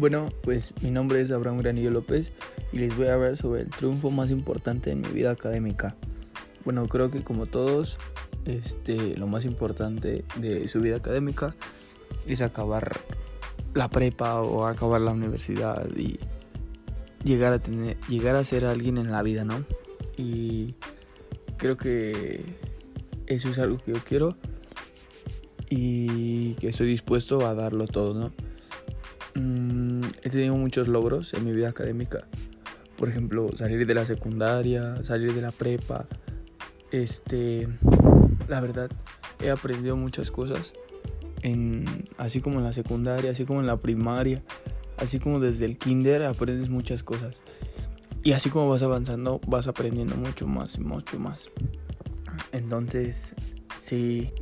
Bueno, pues mi nombre es Abraham Granillo López y les voy a hablar sobre el triunfo más importante en mi vida académica. Bueno, creo que como todos, este, lo más importante de su vida académica es acabar la prepa o acabar la universidad y llegar a tener, llegar a ser alguien en la vida, ¿no? Y creo que eso es algo que yo quiero y que estoy dispuesto a darlo todo, ¿no? Mm, he tenido muchos logros en mi vida académica. Por ejemplo, salir de la secundaria, salir de la prepa. Este, la verdad, he aprendido muchas cosas. En, así como en la secundaria, así como en la primaria, así como desde el kinder aprendes muchas cosas. Y así como vas avanzando, vas aprendiendo mucho más mucho más. Entonces, sí.